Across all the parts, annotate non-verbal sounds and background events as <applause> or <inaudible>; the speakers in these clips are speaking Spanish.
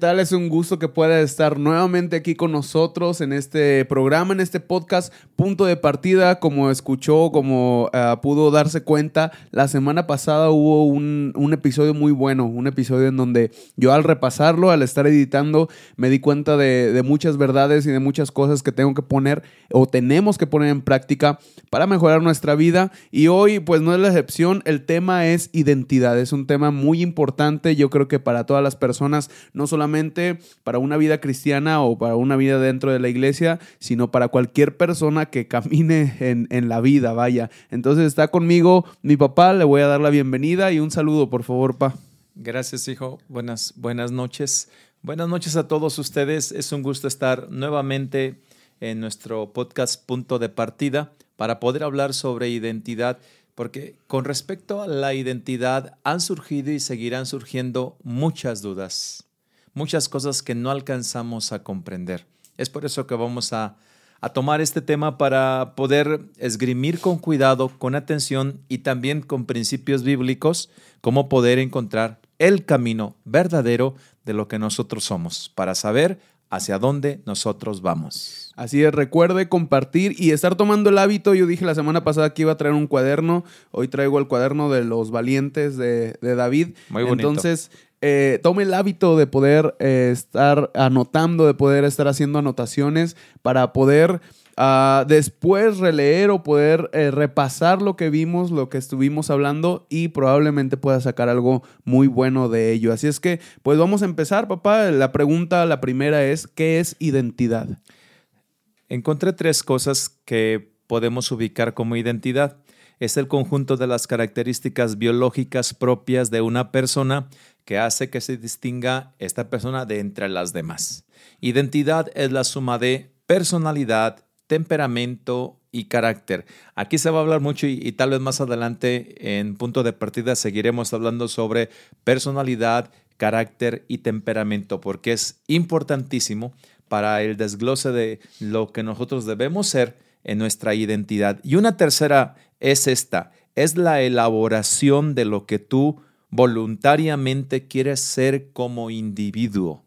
hola, ¿qué tal? Es un gusto que pueda estar nuevamente aquí con nosotros en este programa, en este podcast, punto de partida. Como escuchó, como uh, pudo darse cuenta, la semana pasada hubo un, un, episodio muy bueno, un episodio en donde yo al repasarlo, al estar editando, me di cuenta de, de muchas verdades y de muchas cosas que tengo que poner o tenemos que poner en práctica para mejorar nuestra vida. Y hoy, pues no es la excepción, el tema es identidad. Es un tema muy importante, yo creo que para todas las personas, no solamente para una vida cristiana o para una vida dentro de la iglesia, sino para cualquier persona que camine en, en la vida, vaya. Entonces está conmigo mi papá, le voy a dar la bienvenida y un saludo, por favor, pa. Gracias, hijo. Buenas, buenas noches. Buenas noches a todos ustedes. Es un gusto estar nuevamente en nuestro podcast Punto de Partida para poder hablar sobre identidad, porque con respecto a la identidad han surgido y seguirán surgiendo muchas dudas, muchas cosas que no alcanzamos a comprender. Es por eso que vamos a, a tomar este tema para poder esgrimir con cuidado, con atención y también con principios bíblicos, cómo poder encontrar el camino verdadero de lo que nosotros somos, para saber hacia dónde nosotros vamos. Así es, recuerde compartir y estar tomando el hábito. Yo dije la semana pasada que iba a traer un cuaderno. Hoy traigo el cuaderno de los valientes de, de David. Muy bonito. Entonces, eh, tome el hábito de poder eh, estar anotando, de poder estar haciendo anotaciones para poder Uh, después releer o poder eh, repasar lo que vimos, lo que estuvimos hablando y probablemente pueda sacar algo muy bueno de ello. Así es que, pues vamos a empezar, papá. La pregunta, la primera es, ¿qué es identidad? Encontré tres cosas que podemos ubicar como identidad. Es el conjunto de las características biológicas propias de una persona que hace que se distinga esta persona de entre las demás. Identidad es la suma de personalidad, temperamento y carácter. Aquí se va a hablar mucho y, y, tal vez más adelante en punto de partida seguiremos hablando sobre personalidad, carácter y temperamento, porque es importantísimo para el desglose de lo que nosotros debemos ser en nuestra identidad. Y una tercera es esta, es la elaboración de lo que tú voluntariamente quieres ser como individuo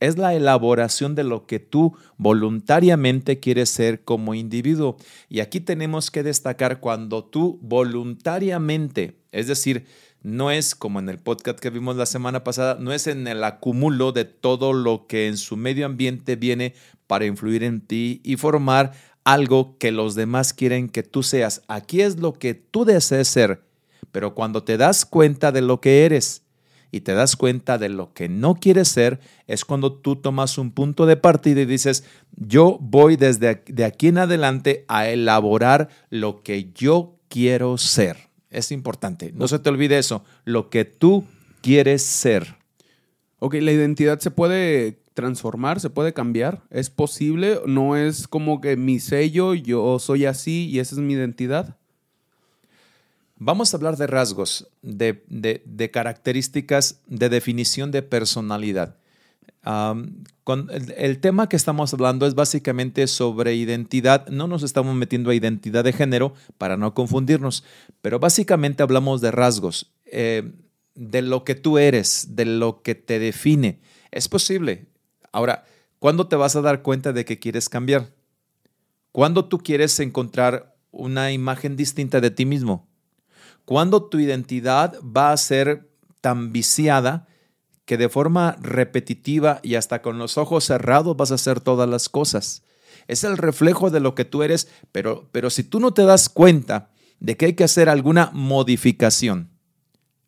es la elaboración de lo que tú voluntariamente quieres ser como individuo. Y aquí tenemos que destacar cuando tú voluntariamente, es decir, no es como en el podcast que vimos la semana pasada, no es en el acumulo de todo lo que en su medio ambiente viene para influir en ti y formar algo que los demás quieren que tú seas. Aquí es lo que tú desees ser, pero cuando te das cuenta de lo que eres, y te das cuenta de lo que no quieres ser, es cuando tú tomas un punto de partida y dices, yo voy desde de aquí en adelante a elaborar lo que yo quiero ser. Es importante, no se te olvide eso, lo que tú quieres ser. Ok, la identidad se puede transformar, se puede cambiar, es posible, no es como que mi sello, yo soy así y esa es mi identidad. Vamos a hablar de rasgos, de, de, características, de definición de personalidad. Con el, el, tema que estamos hablando es básicamente sobre identidad. No nos estamos metiendo a identidad de género para no confundirnos, pero básicamente hablamos de rasgos, eh, de lo que tú eres, de lo que te define. Es posible. Ahora, ¿cuándo te vas a dar cuenta de que quieres cambiar? ¿Cuándo tú quieres encontrar una imagen distinta de ti mismo? Cuando tu identidad va a ser tan viciada que de forma repetitiva y hasta con los ojos cerrados vas a hacer todas las cosas. Es el reflejo de lo que tú eres, pero, pero si tú no te das cuenta de que hay que hacer alguna modificación,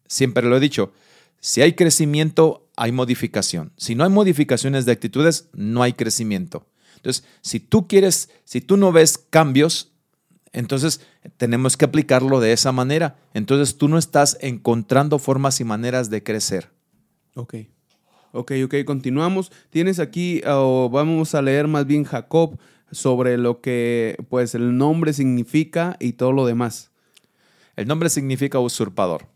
siempre lo he dicho, si hay crecimiento, hay modificación. Si no hay modificaciones de actitudes, no hay crecimiento. Entonces, si tú quieres, si tú no ves cambios, entonces, tenemos que aplicarlo de esa manera. Entonces, tú no estás encontrando formas y maneras de crecer. Ok. Ok, ok, continuamos. Tienes aquí, o vamos a leer más bien Jacob sobre lo que pues el nombre significa y todo lo demás. El nombre significa usurpador.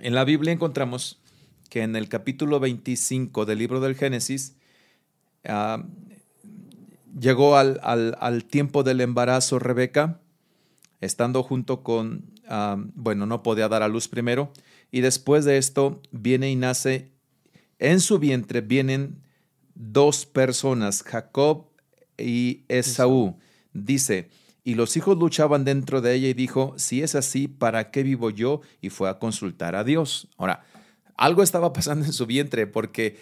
En la Biblia encontramos que en el capítulo 25 del libro del Génesis, uh, llegó al, al, al, tiempo del embarazo Rebeca, estando junto con, um, bueno, no podía dar a luz primero, y después de esto viene y nace en su vientre vienen dos personas, Jacob y Esaú. Dice, y los hijos luchaban dentro de ella y dijo, si es así, ¿para qué vivo yo? Y fue a consultar a Dios. Ahora, algo estaba pasando en su vientre porque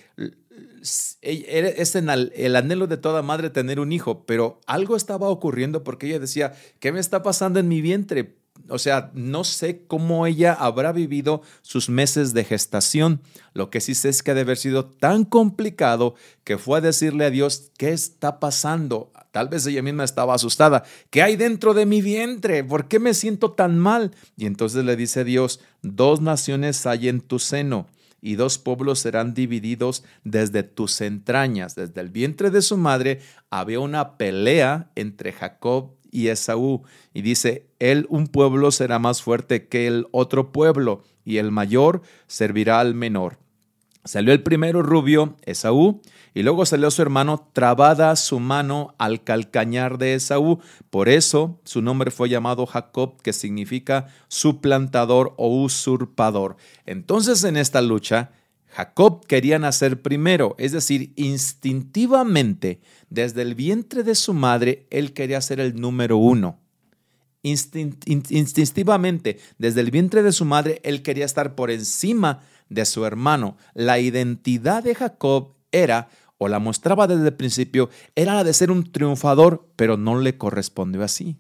es el anhelo de toda madre tener un hijo, pero algo estaba ocurriendo porque ella decía, ¿qué me está pasando en mi vientre? O sea, no sé cómo ella habrá vivido sus meses de gestación. Lo que sí sé es que debe haber sido tan complicado que fue a decirle a Dios, ¿qué está pasando? Tal vez ella misma estaba asustada. ¿Qué hay dentro de mi vientre? ¿Por qué me siento tan mal? Y entonces le dice Dios, dos naciones hay en tu seno y dos pueblos serán divididos desde tus entrañas. Desde el vientre de su madre había una pelea entre Jacob y Esaú. Y dice, él un pueblo será más fuerte que el otro pueblo, y el mayor servirá al menor. Salió el primero rubio, Esaú, y luego salió su hermano, trabada su mano al calcañar de Esaú. Por eso su nombre fue llamado Jacob, que significa suplantador o usurpador. Entonces en esta lucha, Jacob quería nacer primero, es decir, instintivamente, desde el vientre de su madre, él quería ser el número uno. instintivamente, desde el vientre de su madre, él quería estar por encima de su hermano. La identidad de Jacob era, o la mostraba desde el principio, era la de ser un triunfador, pero no le correspondió así.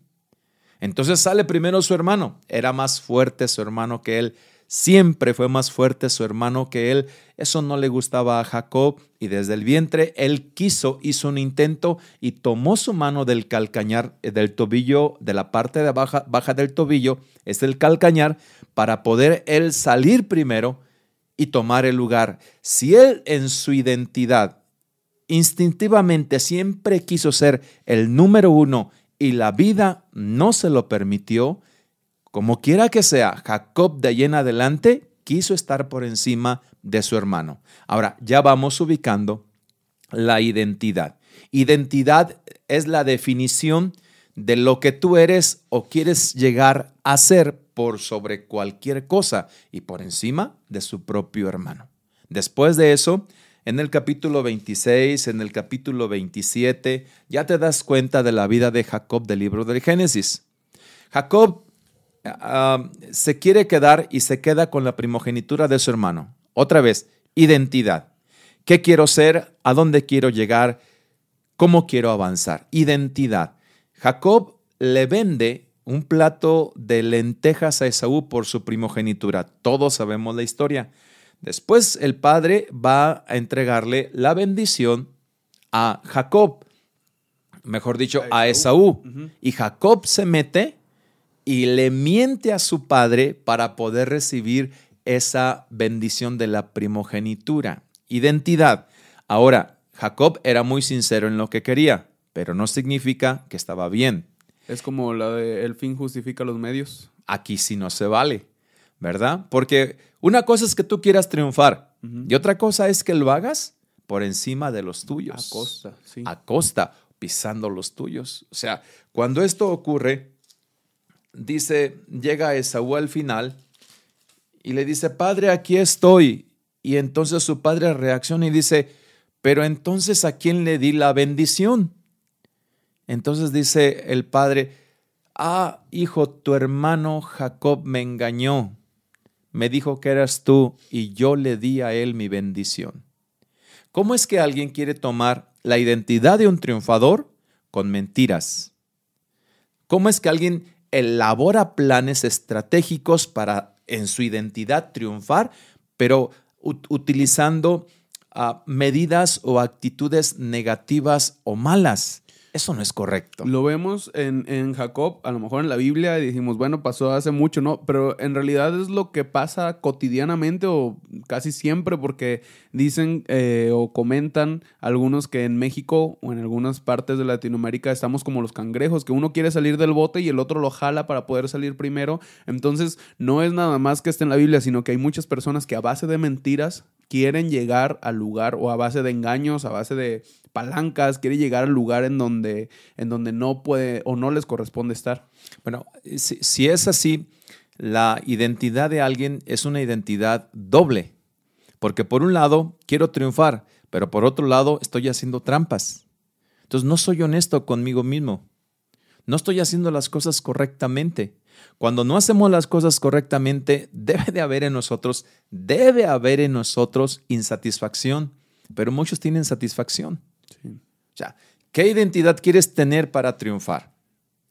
Entonces sale primero su hermano, era más fuerte su hermano que él, siempre fue más fuerte su hermano que él, eso no le gustaba a Jacob y desde el vientre él quiso, hizo un intento y tomó su mano del calcañar, eh, del tobillo, de la parte de baja, baja del tobillo, es el calcañar, para poder él salir primero y tomar el lugar. Si él en su identidad instintivamente siempre quiso ser el número uno y la vida no se lo permitió, como quiera que sea, Jacob de ahí en adelante quiso estar por encima de su hermano. Ahora, ya vamos ubicando la identidad. Identidad es la definición de lo que tú eres o quieres llegar a ser por sobre cualquier cosa y por encima de su propio hermano. Después de eso, en el capítulo 26, en el capítulo 27, ya te das cuenta de la vida de Jacob del libro del Génesis. Jacob ah, se quiere quedar y se queda con la primogenitura de su hermano. Otra vez, identidad. ¿Qué quiero ser? ¿A dónde quiero llegar? ¿Cómo quiero avanzar? Identidad. Jacob le vende un plato de lentejas a Esaú por su primogenitura. Todos sabemos la historia. Después el padre va a entregarle la bendición a Jacob, mejor dicho, a Esaú. Y Jacob se mete y le miente a su padre para poder recibir esa bendición de la primogenitura. Identidad. Ahora, Jacob era muy sincero en lo que quería, pero no significa que estaba bien. Es como la de el fin justifica los medios. Aquí sí no se vale, ¿verdad? Porque una cosa es que tú quieras triunfar y otra cosa es que lo hagas por encima de los tuyos. A costa, sí. A costa, pisando los tuyos. O sea, cuando esto ocurre, dice, llega Esaú al final y le dice, Padre, aquí estoy. Y entonces su padre reacciona y dice, pero entonces ¿a quién le di la bendición? Entonces dice el padre, ah, hijo, tu hermano Jacob me engañó, me dijo que eras tú y yo le di a él mi bendición. ¿Cómo es que alguien quiere tomar la identidad de un triunfador con mentiras? ¿Cómo es que alguien elabora planes estratégicos para en su identidad triunfar, pero utilizando ah, medidas o actitudes negativas o malas? Eso no es correcto. Lo vemos en, Jacob, a lo mejor en la Biblia, y dijimos, bueno, pasó hace mucho, ¿no? Pero en realidad es lo que pasa cotidianamente o casi siempre, porque dicen eh, o comentan algunos que en México o en algunas partes de Latinoamérica estamos como los cangrejos, que uno quiere salir del bote y el otro lo jala para poder salir primero. Entonces, no es nada más que esté en la Biblia, sino que hay muchas personas que a base de mentiras quieren llegar al lugar o a base de engaños, a base de palancas, quiere llegar al lugar en donde, en donde no puede o no les corresponde estar. Bueno, si, es así, la identidad de alguien es una identidad doble, Porque por un lado quiero triunfar, pero por otro lado estoy haciendo trampas. Entonces no soy honesto conmigo mismo. No estoy haciendo las cosas correctamente. Cuando no hacemos las cosas correctamente, debe de haber en nosotros, debe haber en nosotros insatisfacción, pero muchos tienen satisfacción. O sea, ¿qué identidad quieres tener para triunfar?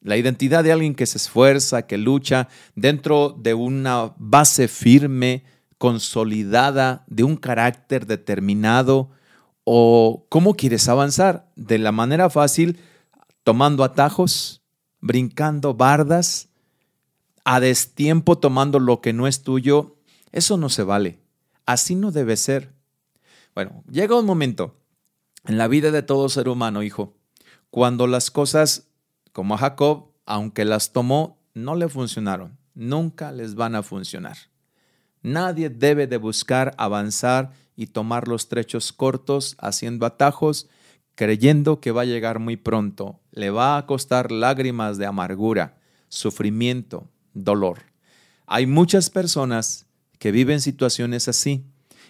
La identidad de alguien que se esfuerza, que lucha dentro de una base firme, consolidada, de un carácter determinado, o cómo quieres avanzar de la manera fácil, tomando atajos, brincando bardas, a destiempo tomando lo que no es tuyo, eso no se vale. Así no debe ser. Bueno, llega un momento en la vida de todo ser humano, hijo, cuando las cosas, como a Jacob, aunque las tomó, no le funcionaron. Nunca les van a funcionar. Nadie debe de buscar avanzar y tomar los trechos cortos haciendo atajos, creyendo que va a llegar muy pronto. Le va a costar lágrimas de amargura, sufrimiento, dolor. Hay muchas personas que viven situaciones así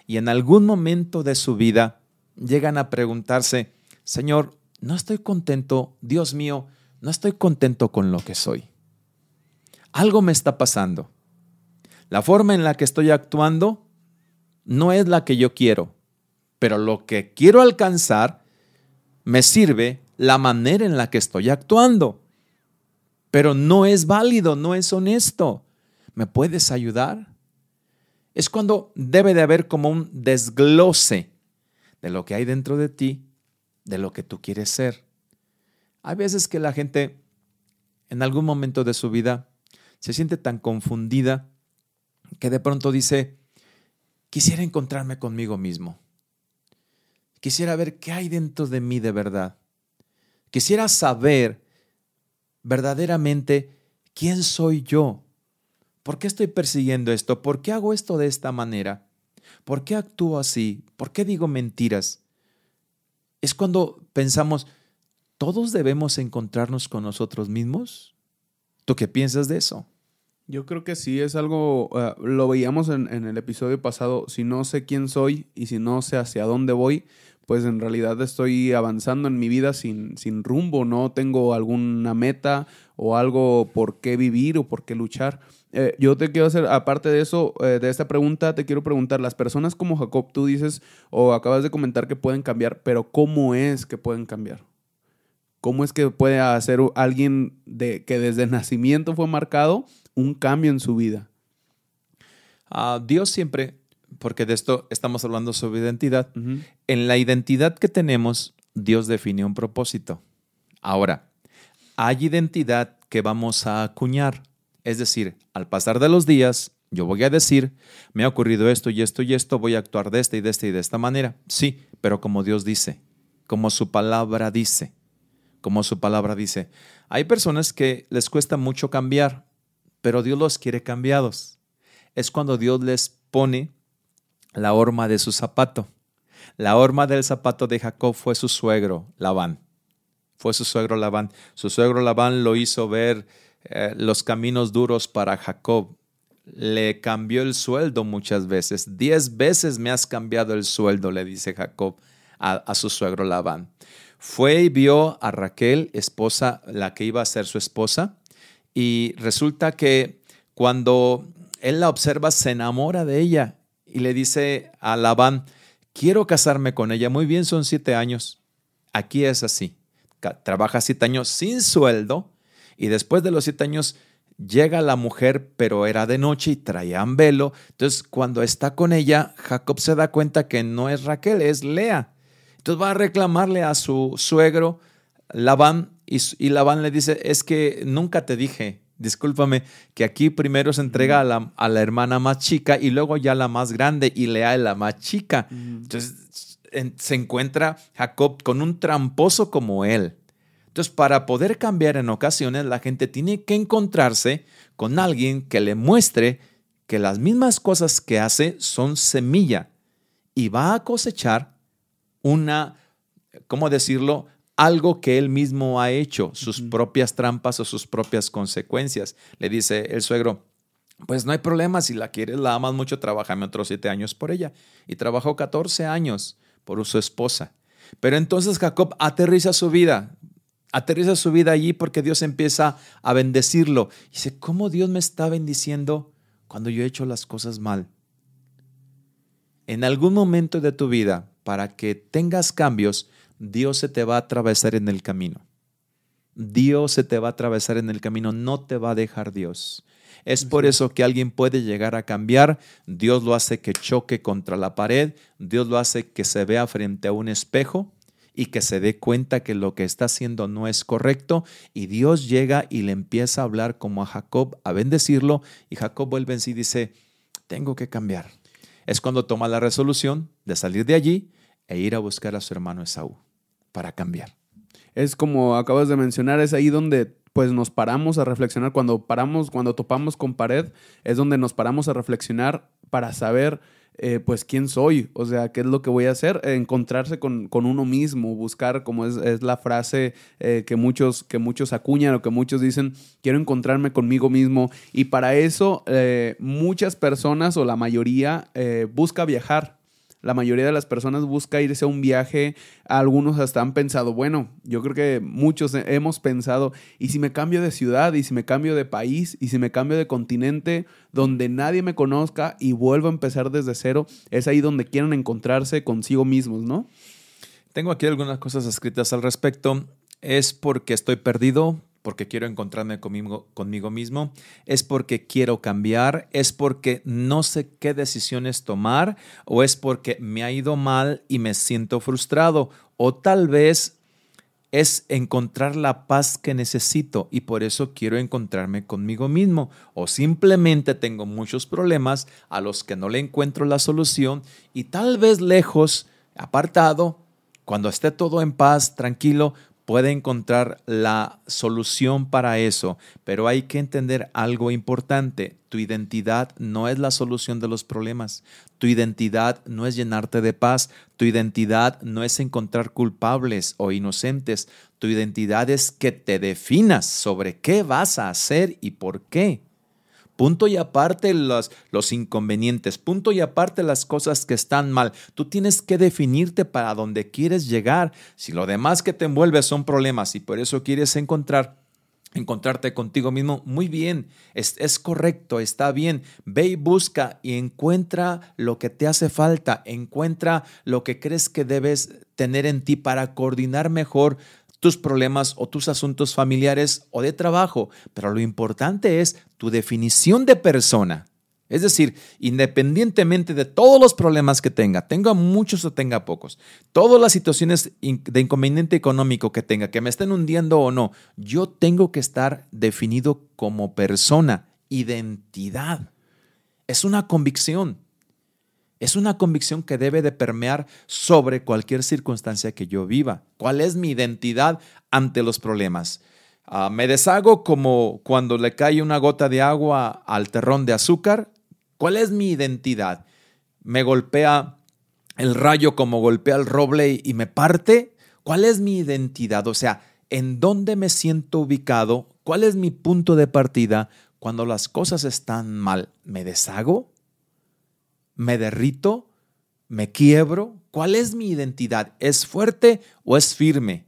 y en algún momento de su vida llegan a preguntarse, Señor, no estoy contento, Dios mío, no estoy contento con lo que soy. Algo me está pasando. La forma en la que estoy actuando no es la que yo quiero, pero lo que quiero alcanzar me sirve la manera en la que estoy actuando. Pero no es válido, no es honesto. ¿Me puedes ayudar? Es cuando debe de haber como un desglose de lo que hay dentro de ti, de lo que tú quieres ser. Hay veces que la gente en algún momento de su vida se siente tan confundida que de pronto dice, quisiera encontrarme conmigo mismo. Quisiera ver qué hay dentro de mí de verdad. Quisiera saber verdaderamente quién soy yo. ¿Por qué estoy persiguiendo esto? ¿Por qué hago esto de esta manera? ¿Por qué actúo así? ¿Por qué digo mentiras? Es cuando pensamos, ¿todos debemos encontrarnos con nosotros mismos? ¿Tú qué piensas de eso? Yo creo que sí, es algo, eh, lo veíamos en, en, el episodio pasado, si no sé quién soy y si no sé hacia dónde voy, pues en realidad estoy avanzando en mi vida sin, sin rumbo, no tengo alguna meta o algo por qué vivir o por qué luchar. Eh, yo te quiero hacer, aparte de eso, eh, de esta pregunta, te quiero preguntar, las personas como Jacob, tú dices o acabas de comentar que pueden cambiar, pero ¿cómo es que pueden cambiar? ¿Cómo es que puede hacer alguien de, que desde nacimiento fue marcado un cambio en su vida? Uh, Dios siempre, porque de esto estamos hablando sobre identidad, en la identidad que tenemos, Dios define un propósito. Ahora, hay identidad que vamos a acuñar, es decir, al pasar de los días, yo voy a decir, me ha ocurrido esto y esto y esto, voy a actuar de esta y de esta y de esta manera. Sí, pero como Dios dice, como su palabra dice, como su palabra dice. Hay personas que les cuesta mucho cambiar, pero Dios los quiere cambiados. Es cuando Dios les pone la horma de su zapato. La horma del zapato de Jacob fue su suegro, Labán. Fue su suegro Labán. Su suegro Labán lo hizo ver eh, los caminos duros para Jacob. Le cambió el sueldo muchas veces. Diez veces me has cambiado el sueldo, le dice Jacob a, a su suegro Labán. Fue y vio a Raquel, esposa, la que iba a ser su esposa, y resulta que cuando él la observa, se enamora de ella y le dice a Labán, quiero casarme con ella. Muy bien, son siete años. Aquí es así. Trabaja siete años sin sueldo y después de los siete años llega la mujer, pero era de noche y traían velo. Entonces, cuando está con ella, Jacob se da cuenta que no es Raquel, es Lea. Entonces va a reclamarle a su suegro, Labán, y, y Labán le dice, es que nunca te dije, discúlpame, que aquí primero se entrega a la, a la, hermana más chica y luego ya la más grande y Lea es la más chica. Entonces se encuentra Jacob con un tramposo como él. Entonces, para poder cambiar en ocasiones, la gente tiene que encontrarse con alguien que le muestre que las mismas cosas que hace son semilla y va a cosechar una, ¿cómo decirlo? Algo que él mismo ha hecho, sus propias trampas o sus propias consecuencias. Le dice el suegro, Pues no hay problema, si la quieres, la amas mucho, trabajame otros siete años por ella. Y trabajó 14 años por su esposa. Pero entonces Jacob aterriza su vida, aterriza su vida allí porque Dios empieza a bendecirlo. Y dice, ¿cómo Dios me está bendiciendo cuando yo he hecho las cosas mal? En algún momento de tu vida, para que tengas cambios, Dios se te va a atravesar en el camino. Dios se te va a atravesar en el camino, no te va a dejar Dios. Es por eso que alguien puede llegar a cambiar. Dios lo hace que choque contra la pared. Dios lo hace que se vea frente a un espejo y que se dé cuenta que lo que está haciendo no es correcto. Y Dios llega y le empieza a hablar como a Jacob, a bendecirlo. Y Jacob vuelve en sí y dice, tengo que cambiar. Es cuando toma la resolución de salir de allí e ir a buscar a su hermano Esaú para cambiar. Es como acabas de mencionar, es ahí donde pues nos paramos a reflexionar. Cuando paramos, cuando topamos con pared, es donde nos paramos a reflexionar para saber, eh, pues, quién soy, o sea, qué es lo que voy a hacer, encontrarse con, uno mismo, buscar, como es, la frase eh, que, muchos, que muchos acuñan o que muchos dicen, quiero encontrarme conmigo mismo. Y para eso, eh, muchas personas o la mayoría busca viajar la mayoría de las personas busca irse a un viaje. Algunos hasta han pensado, bueno, yo creo que muchos hemos pensado, ¿y si me cambio de ciudad? ¿Y si me cambio de país? ¿Y si me cambio de continente donde nadie me conozca y vuelvo a empezar desde cero? Es ahí donde quieren encontrarse consigo mismos, ¿no? Tengo aquí algunas cosas escritas al respecto. Es porque estoy perdido, porque quiero encontrarme conmigo, conmigo mismo, es porque quiero cambiar, es porque no sé qué decisiones tomar o es porque me ha ido mal y me siento frustrado o tal vez es encontrar la paz que necesito y por eso quiero encontrarme conmigo mismo o simplemente tengo muchos problemas a los que no le encuentro la solución y tal vez lejos, apartado, cuando esté todo en paz, tranquilo, puede encontrar la solución para eso, pero hay que entender algo importante. Tu identidad no es la solución de los problemas. Tu identidad no es llenarte de paz. Tu identidad no es encontrar culpables o inocentes. Tu identidad es que te definas sobre qué vas a hacer y por qué. Punto y aparte los, los inconvenientes, punto y aparte las cosas que están mal. Tú tienes que definirte para dónde quieres llegar. Si lo demás que te envuelve son problemas y por eso quieres encontrar encontrarte contigo mismo, muy bien, es, es, correcto, está bien. Ve y busca y encuentra lo que te hace falta, encuentra lo que crees que debes tener en ti para coordinar mejor tus problemas o tus asuntos familiares o de trabajo, pero lo importante es tu definición de persona. Es decir, independientemente de todos los problemas que tenga, tenga muchos o tenga pocos, todas las situaciones de inconveniente económico que tenga, que me estén hundiendo o no, yo tengo que estar definido como persona, identidad. Es una convicción. Es una convicción que debe de permear sobre cualquier circunstancia que yo viva. ¿Cuál es mi identidad ante los problemas? Ah, ¿Me deshago como cuando le cae una gota de agua al terrón de azúcar? ¿Cuál es mi identidad? ¿Me golpea el rayo como golpea el roble y me parte? ¿Cuál es mi identidad? O sea, ¿en dónde me siento ubicado? ¿Cuál es mi punto de partida cuando las cosas están mal? ¿Me deshago? ¿Me derrito? ¿Me quiebro? ¿Cuál es mi identidad? ¿Es fuerte o es firme?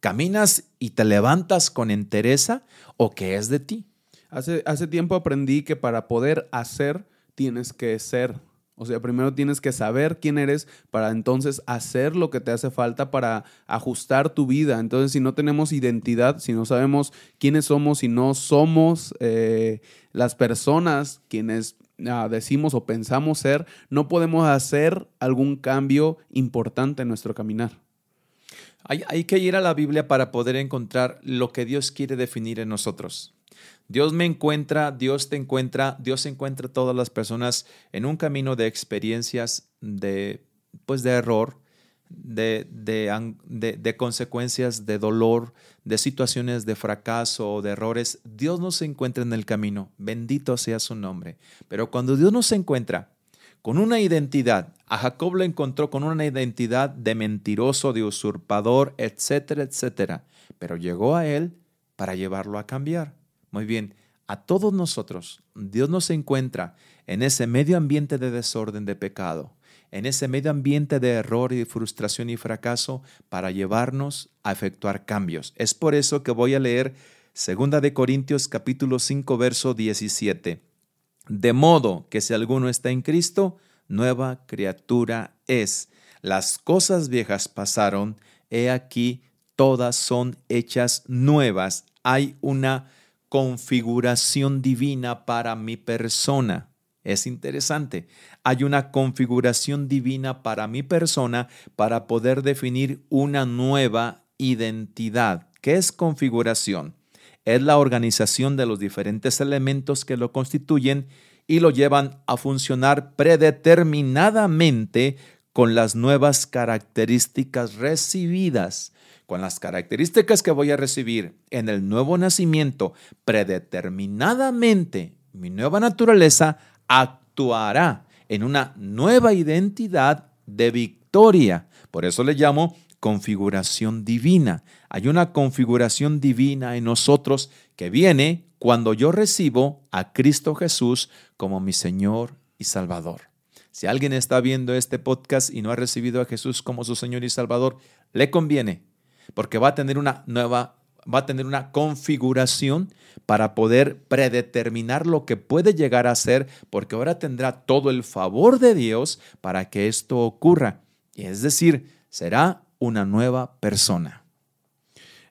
¿Caminas y te levantas con entereza o qué es de ti? Hace, hace tiempo aprendí que para poder hacer tienes que ser. O sea, primero tienes que saber quién eres para entonces hacer lo que te hace falta para ajustar tu vida. Entonces, si no tenemos identidad, si no sabemos quiénes somos, si no somos eh, las personas quienes Ah, decimos o pensamos ser, no podemos hacer algún cambio importante en nuestro caminar. Hay, hay, que ir a la Biblia para poder encontrar lo que Dios quiere definir en nosotros. Dios me encuentra, Dios te encuentra, Dios encuentra a todas las personas en un camino de experiencias de, pues de error, de, de, de, consecuencias de dolor, de situaciones de fracaso o de errores, Dios nos encuentra en el camino. Bendito sea su nombre. Pero cuando Dios nos encuentra con una identidad, a Jacob lo encontró con una identidad de mentiroso, de usurpador, etcétera, etcétera. Pero llegó a él para llevarlo a cambiar. Muy bien, a todos nosotros, Dios nos encuentra en ese medio ambiente de desorden, de pecado, en ese medio ambiente de error y frustración y fracaso para llevarnos a efectuar cambios. Es por eso que voy a leer 2 de Corintios capítulo 5 verso 17. De modo que si alguno está en Cristo, nueva criatura es. Las cosas viejas pasaron, he aquí todas son hechas nuevas. Hay una configuración divina para mi persona. Es interesante. Hay una configuración divina para mi persona para poder definir una nueva identidad. ¿Qué es configuración? Es la organización de los diferentes elementos que lo constituyen y lo llevan a funcionar predeterminadamente con las nuevas características recibidas, con las características que voy a recibir en el nuevo nacimiento, predeterminadamente mi nueva naturaleza actuará en una nueva identidad de victoria. Por eso le llamo configuración divina. Hay una configuración divina en nosotros que viene cuando yo recibo a Cristo Jesús como mi Señor y Salvador. Si alguien está viendo este podcast y no ha recibido a Jesús como su Señor y Salvador, le conviene, porque va a tener una nueva, va a tener una configuración para poder predeterminar lo que puede llegar a ser, porque ahora tendrá todo el favor de Dios para que esto ocurra. Es decir, será una nueva persona.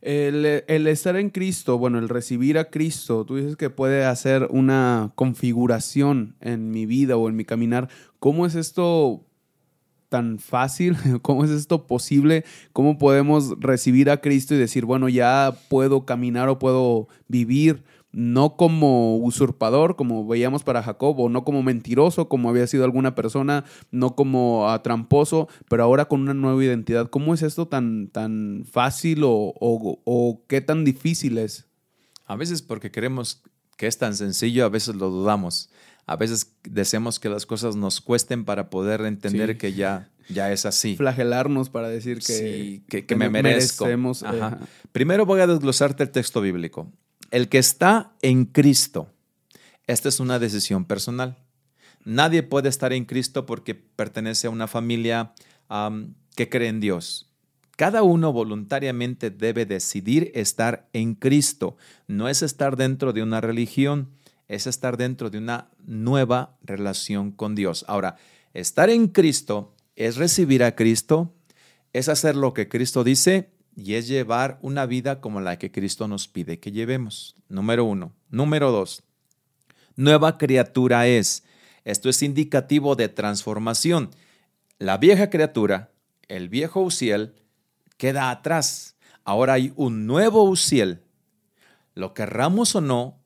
El, estar en Cristo, bueno, el recibir a Cristo, tú dices que puede hacer una configuración en mi vida o en mi caminar. ¿Cómo es esto tan fácil? <laughs> ¿Cómo es esto posible? ¿Cómo podemos recibir a Cristo y decir, bueno, ya puedo caminar o puedo vivir no como usurpador, como veíamos para Jacob, o no como mentiroso, como había sido alguna persona, no como tramposo, pero ahora con una nueva identidad. ¿Cómo es esto tan, tan fácil o, o, qué tan difícil es? A veces porque creemos que es tan sencillo, a veces lo dudamos. A veces deseamos que las cosas nos cuesten para poder entender que ya, ya es así. Flagelarnos para decir que, que, me merezco. Merecemos, Primero voy a desglosarte el texto bíblico. El que está en Cristo, esta es una decisión personal. Nadie puede estar en Cristo porque pertenece a una familia que cree en Dios. Cada uno voluntariamente debe decidir estar en Cristo. No es estar dentro de una religión, es estar dentro de una nueva relación con Dios. Ahora, estar en Cristo es recibir a Cristo, es hacer lo que Cristo dice y es llevar una vida como la que Cristo nos pide que llevemos. Número uno. Número dos. Nueva criatura es. Esto es indicativo de transformación. La vieja criatura, el viejo Uziel, queda atrás. Ahora hay un nuevo Uziel. Lo querramos o no,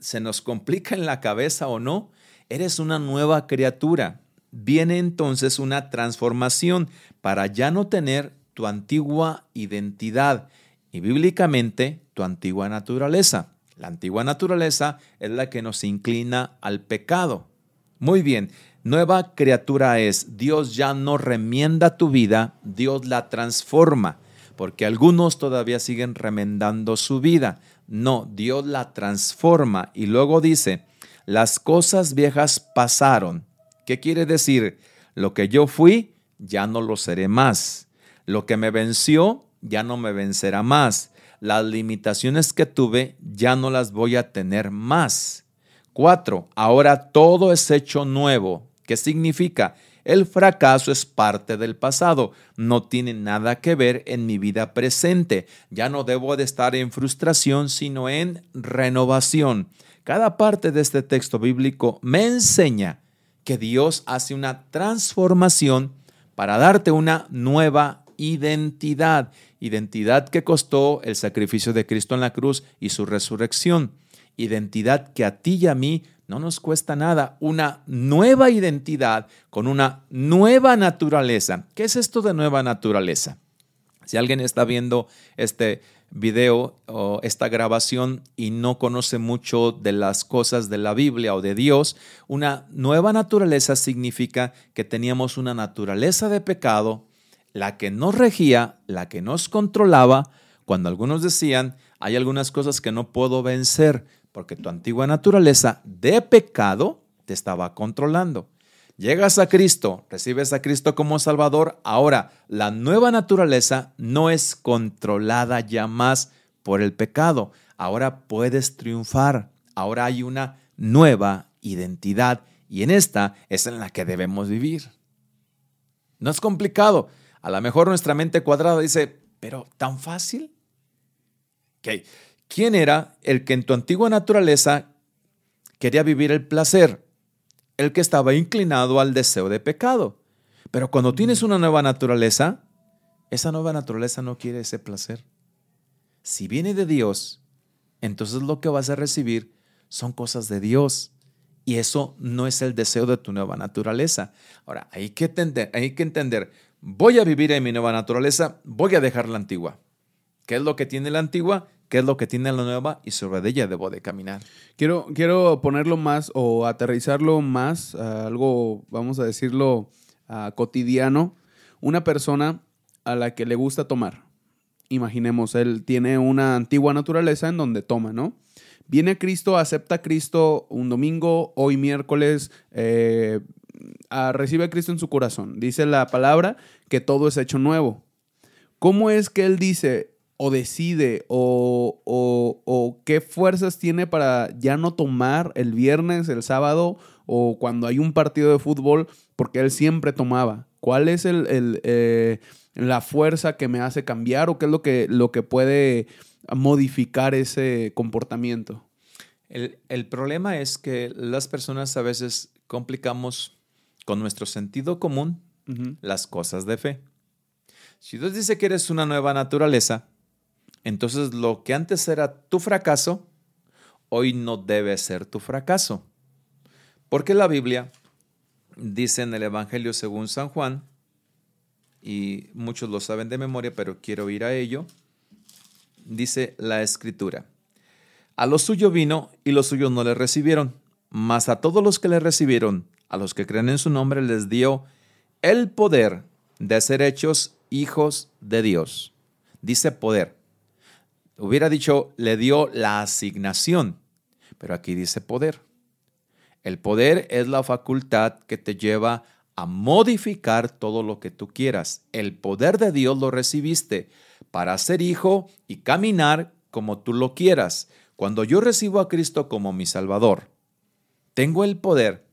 se nos complica en la cabeza o no, eres una nueva criatura. Viene entonces una transformación para ya no tener tu antigua identidad y bíblicamente tu antigua naturaleza. La antigua naturaleza es la que nos inclina al pecado. Muy bien, nueva criatura es, Dios ya no remienda tu vida, Dios la transforma, porque algunos todavía siguen remendando su vida. No, Dios la transforma y luego dice, las cosas viejas pasaron. ¿Qué quiere decir? Lo que yo fui, ya no lo seré más. Lo que me venció ya no me vencerá más. Las limitaciones que tuve ya no las voy a tener más. Cuatro, ahora todo es hecho nuevo. ¿Qué significa? El fracaso es parte del pasado, no tiene nada que ver en mi vida presente. Ya no debo de estar en frustración, sino en renovación. Cada parte de este texto bíblico me enseña que Dios hace una transformación para darte una nueva identidad, identidad que costó el sacrificio de Cristo en la cruz y su resurrección, identidad que a ti y a mí no nos cuesta nada, una nueva identidad con una nueva naturaleza. ¿Qué es esto de nueva naturaleza? Si alguien está viendo este video o esta grabación y no conoce mucho de las cosas de la Biblia o de Dios, una nueva naturaleza significa que teníamos una naturaleza de pecado, la que nos regía, la que nos controlaba, cuando algunos decían, hay algunas cosas que no puedo vencer porque tu antigua naturaleza de pecado te estaba controlando. Llegas a Cristo, recibes a Cristo como Salvador, ahora la nueva naturaleza no es controlada ya más por el pecado, ahora puedes triunfar, ahora hay una nueva identidad y en esta es en la que debemos vivir. No es complicado. A lo mejor nuestra mente cuadrada dice, pero tan fácil. ¿Quién era el que en tu antigua naturaleza quería vivir el placer? El que estaba inclinado al deseo de pecado. Pero cuando tienes una nueva naturaleza, esa nueva naturaleza no quiere ese placer. Si viene de Dios, entonces lo que vas a recibir son cosas de Dios. Y eso no es el deseo de tu nueva naturaleza. Ahora, hay que entender, hay que entender voy a vivir en mi nueva naturaleza, voy a dejar la antigua. ¿Qué es lo que tiene la antigua? ¿Qué es lo que tiene la nueva? Y sobre ella debo de caminar. Quiero, quiero ponerlo más o aterrizarlo más a algo, vamos a decirlo, cotidiano. Una persona a la que le gusta tomar. Imaginemos, él tiene una antigua naturaleza en donde toma, ¿no? Viene a Cristo, acepta a Cristo un domingo, hoy miércoles, eh, recibe a Cristo en su corazón. Dice la palabra que todo es hecho nuevo. ¿Cómo es que él dice o decide o, o, qué fuerzas tiene para ya no tomar el viernes, el sábado o cuando hay un partido de fútbol? Porque él siempre tomaba. ¿Cuál es el, eh, la fuerza que me hace cambiar o qué es lo que, lo que puede modificar ese comportamiento? El, el problema es que las personas a veces complicamos con nuestro sentido común las cosas de fe. Si Dios dice que eres una nueva naturaleza, entonces lo que antes era tu fracaso, hoy no debe ser tu fracaso. Porque la Biblia dice en el Evangelio según San Juan, y muchos lo saben de memoria, pero quiero ir a ello, dice la escritura. A lo suyo vino y los suyos no le recibieron, mas a todos los que le recibieron, a los que creen en su nombre les dio el poder de ser hechos hijos de Dios. Dice poder. Hubiera dicho, le dio la asignación, pero aquí dice poder. El poder es la facultad que te lleva a modificar todo lo que tú quieras. El poder de Dios lo recibiste para ser hijo y caminar como tú lo quieras. Cuando yo recibo a Cristo como mi Salvador, tengo el poder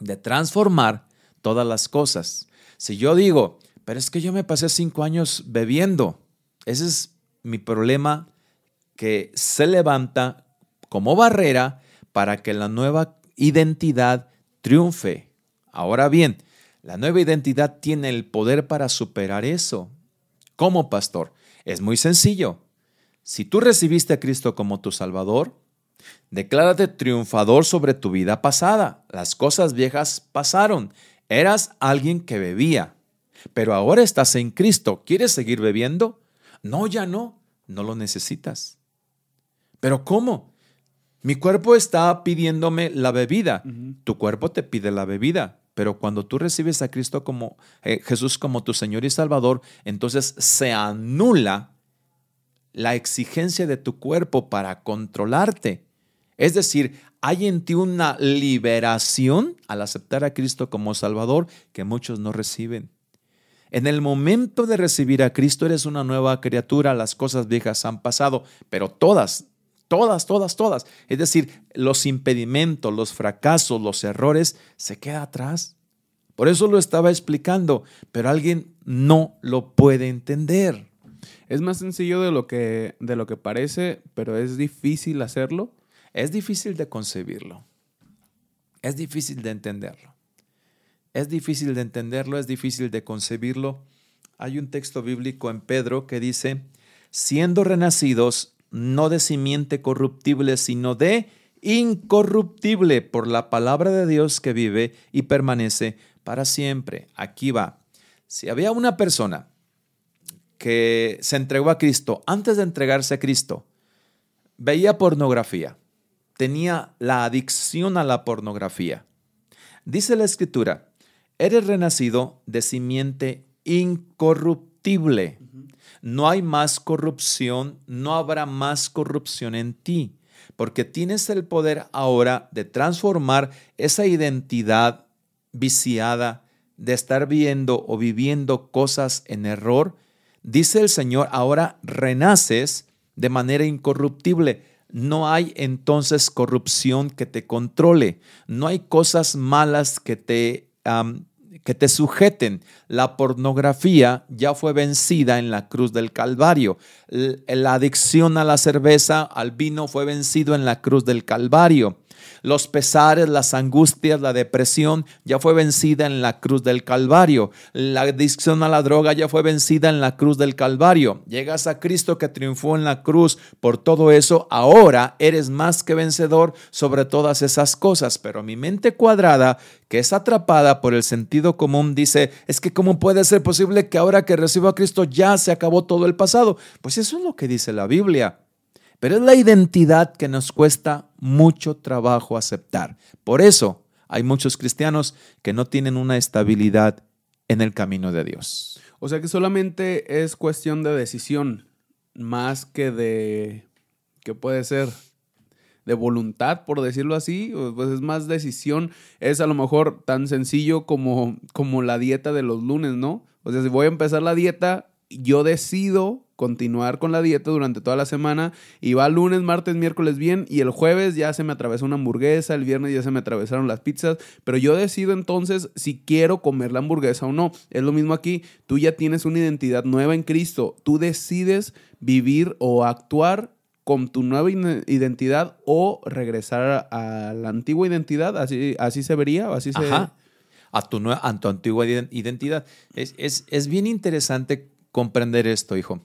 de transformar todas las cosas. Si yo digo, pero es que yo me pasé cinco años bebiendo, ese es mi problema que se levanta como barrera para que la nueva identidad triunfe. Ahora bien, la nueva identidad tiene el poder para superar eso. ¿Cómo, pastor? Es muy sencillo. Si tú recibiste a Cristo como tu Salvador, Declárate triunfador sobre tu vida pasada. Las cosas viejas pasaron. Eras alguien que bebía. Pero ahora estás en Cristo. ¿Quieres seguir bebiendo? No, ya no. No lo necesitas. Pero ¿cómo? Mi cuerpo está pidiéndome la bebida. Tu cuerpo te pide la bebida. Pero cuando tú recibes a Cristo como eh, Jesús como tu Señor y Salvador, entonces se anula la exigencia de tu cuerpo para controlarte. Es decir, hay en ti una liberación al aceptar a Cristo como Salvador que muchos no reciben. En el momento de recibir a Cristo eres una nueva criatura, las cosas viejas han pasado, pero todas, todas, todas, todas. Es decir, los impedimentos, los fracasos, los errores se quedan atrás. Por eso lo estaba explicando, pero alguien no lo puede entender. Es más sencillo de lo que, de lo que parece, pero es difícil hacerlo. Es difícil de concebirlo. Es difícil de entenderlo. Es difícil de entenderlo, es difícil de concebirlo. Hay un texto bíblico en Pedro que dice, siendo renacidos no de simiente corruptible, sino de incorruptible por la palabra de Dios que vive y permanece para siempre. Aquí va. Si había una persona que se entregó a Cristo, antes de entregarse a Cristo, veía pornografía, tenía la adicción a la pornografía. Dice la escritura, eres renacido de simiente incorruptible. No hay más corrupción, no habrá más corrupción en ti, porque tienes el poder ahora de transformar esa identidad viciada, de estar viendo o viviendo cosas en error. Dice el Señor, ahora renaces de manera incorruptible. No hay entonces corrupción que te controle, no hay cosas malas que te que te sujeten. La pornografía ya fue vencida en la cruz del Calvario. La adicción a la cerveza, al vino, fue vencido en la cruz del Calvario. Los pesares, las angustias, la depresión ya fue vencida en la cruz del Calvario. La adicción a la droga ya fue vencida en la cruz del Calvario. Llegas a Cristo que triunfó en la cruz por todo eso. Ahora eres más que vencedor sobre todas esas cosas. Pero mi mente cuadrada, que es atrapada por el sentido común, dice, es que ¿cómo puede ser posible que ahora que recibo a Cristo ya se acabó todo el pasado? Pues eso es lo que dice la Biblia. Pero es la identidad que nos cuesta mucho trabajo aceptar. Por eso hay muchos cristianos que no tienen una estabilidad en el camino de Dios. O sea que solamente es cuestión de decisión, más que de, ¿qué puede ser? De voluntad, por decirlo así, pues es más decisión, es a lo mejor tan sencillo como, como la dieta de los lunes, ¿no? O sea, si voy a empezar la dieta, yo decido continuar con la dieta durante toda la semana y va lunes, martes, miércoles bien y el jueves ya se me atravesó una hamburguesa, el viernes ya se me atravesaron las pizzas, pero yo decido entonces si quiero comer la hamburguesa o no. Es lo mismo aquí, tú ya tienes una identidad nueva en Cristo, tú decides vivir o actuar con tu nueva identidad o regresar a la antigua identidad, así, así se vería, así se... A tu, a tu antigua identidad. Es, es, es bien interesante comprender esto, hijo.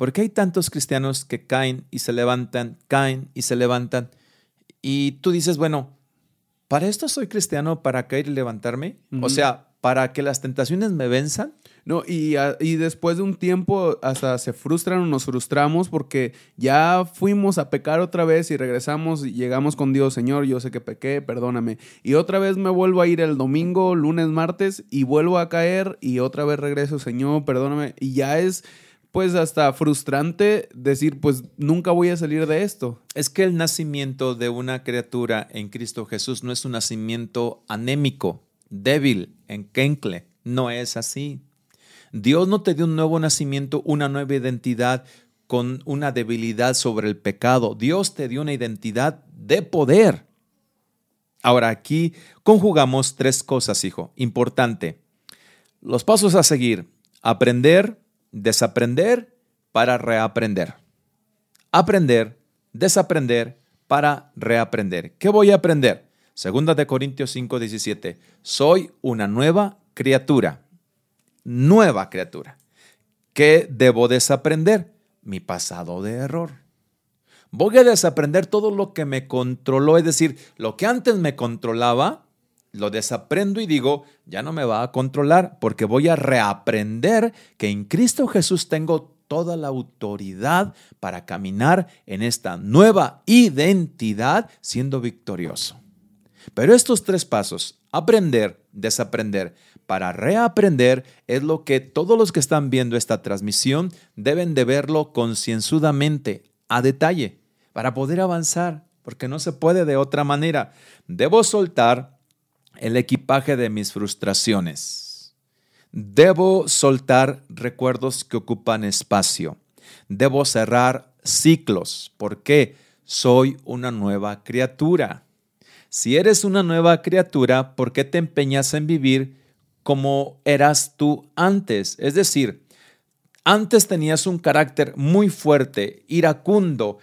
¿Por qué hay tantos cristianos que caen y se levantan, caen y se levantan? Y tú dices, bueno, ¿para esto soy cristiano, para caer y levantarme? O sea, ¿para que las tentaciones me venzan? No, y, y, después de un tiempo hasta se frustran o nos frustramos porque ya fuimos a pecar otra vez y regresamos y llegamos con Dios, Señor, yo sé que pequé, perdóname. Y otra vez me vuelvo a ir el domingo, lunes, martes y vuelvo a caer y otra vez regreso, Señor, perdóname. Y ya es pues hasta frustrante decir, pues nunca voy a salir de esto. Es que el nacimiento de una criatura en Cristo Jesús no es un nacimiento anémico, débil, enquencle. No es así. Dios no te dio un nuevo nacimiento, una nueva identidad con una debilidad sobre el pecado. Dios te dio una identidad de poder. Ahora aquí conjugamos tres cosas, hijo. Importante. Los pasos a seguir. Aprender, desaprender para reaprender. Aprender, desaprender para reaprender. ¿Qué voy a aprender? Segunda de Corintios 5, 17. Soy una nueva criatura. Nueva criatura. ¿Qué debo desaprender? Mi pasado de error. Voy a desaprender todo lo que me controló, es decir, lo que antes me controlaba, lo desaprendo y digo, ya no me va a controlar porque voy a reaprender que en Cristo Jesús tengo toda la autoridad para caminar en esta nueva identidad siendo victorioso. Pero estos tres pasos, aprender, desaprender, para reaprender, es lo que todos los que están viendo esta transmisión deben de verlo concienzudamente, a detalle, para poder avanzar, porque no se puede de otra manera. Debo soltar el equipaje de mis frustraciones. Debo soltar recuerdos que ocupan espacio. Debo cerrar ciclos. porque Soy una nueva criatura. Si eres una nueva criatura, ¿por qué te empeñas en vivir como eras tú antes? Es decir, antes tenías un carácter muy fuerte, iracundo,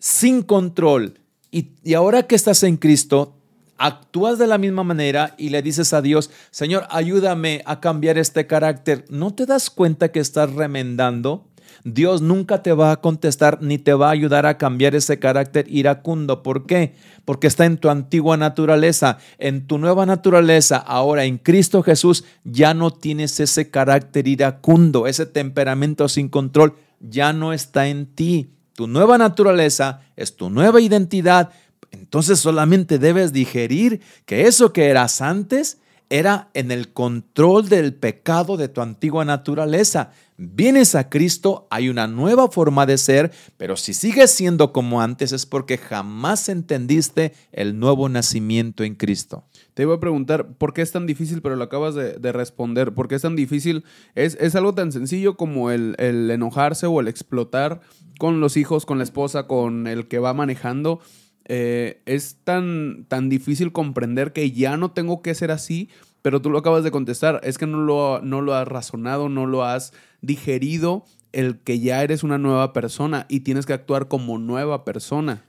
sin control, y, y ahora que estás en Cristo, actúas de la misma manera y le dices a Dios, Señor, ayúdame a cambiar este carácter, ¿no te das cuenta que estás remendando? Dios nunca te va a contestar ni te va a ayudar a cambiar ese carácter iracundo. ¿Por qué? Porque está en tu antigua naturaleza. En tu nueva naturaleza, ahora en Cristo Jesús, ya no tienes ese carácter iracundo, ese temperamento sin control, ya no está en ti. Tu nueva naturaleza es tu nueva identidad entonces solamente debes digerir que eso que eras antes era en el control del pecado de tu antigua naturaleza. Vienes a Cristo, hay una nueva forma de ser, pero si sigues siendo como antes es porque jamás entendiste el nuevo nacimiento en Cristo. Te iba a preguntar, ¿por qué es tan difícil? Pero lo acabas de, responder. ¿Por qué es tan difícil? Es, es algo tan sencillo como el, el, enojarse o el explotar con los hijos, con la esposa, con el que va manejando. Eh, es tan, tan difícil comprender que ya no tengo que ser así, pero tú lo acabas de contestar. Es que no lo, no lo has razonado, no lo has digerido, el que ya eres una nueva persona y tienes que actuar como nueva persona.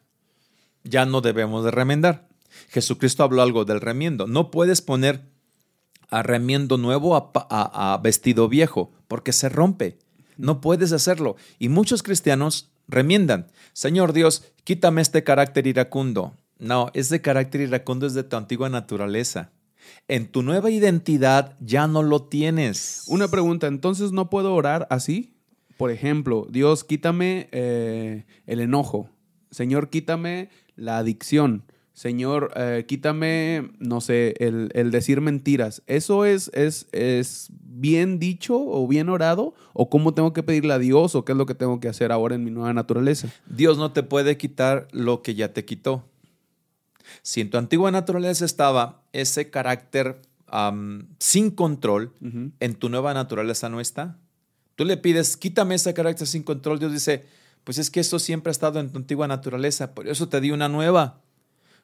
Ya no debemos de remendar. Jesucristo habló algo del remiendo. No puedes poner a remiendo nuevo a, vestido viejo, porque se rompe. No puedes hacerlo. Y muchos cristianos remiendan. Señor Dios, quítame este carácter iracundo. No, ese carácter iracundo es de tu antigua naturaleza. En tu nueva identidad ya no lo tienes. Una pregunta, entonces no puedo orar así. Por ejemplo, Dios, quítame eh, el enojo. Señor, quítame la adicción. Señor, eh, quítame, no sé, el, decir mentiras. ¿Eso es, es, es, bien dicho o bien orado? ¿O cómo tengo que pedirle a Dios o qué es lo que tengo que hacer ahora en mi nueva naturaleza? Dios no te puede quitar lo que ya te quitó. Si en tu antigua naturaleza estaba ese carácter sin control, en tu nueva naturaleza no está. Tú le pides, quítame ese carácter sin control. Dios dice, pues es que eso siempre ha estado en tu antigua naturaleza, por eso te di una nueva.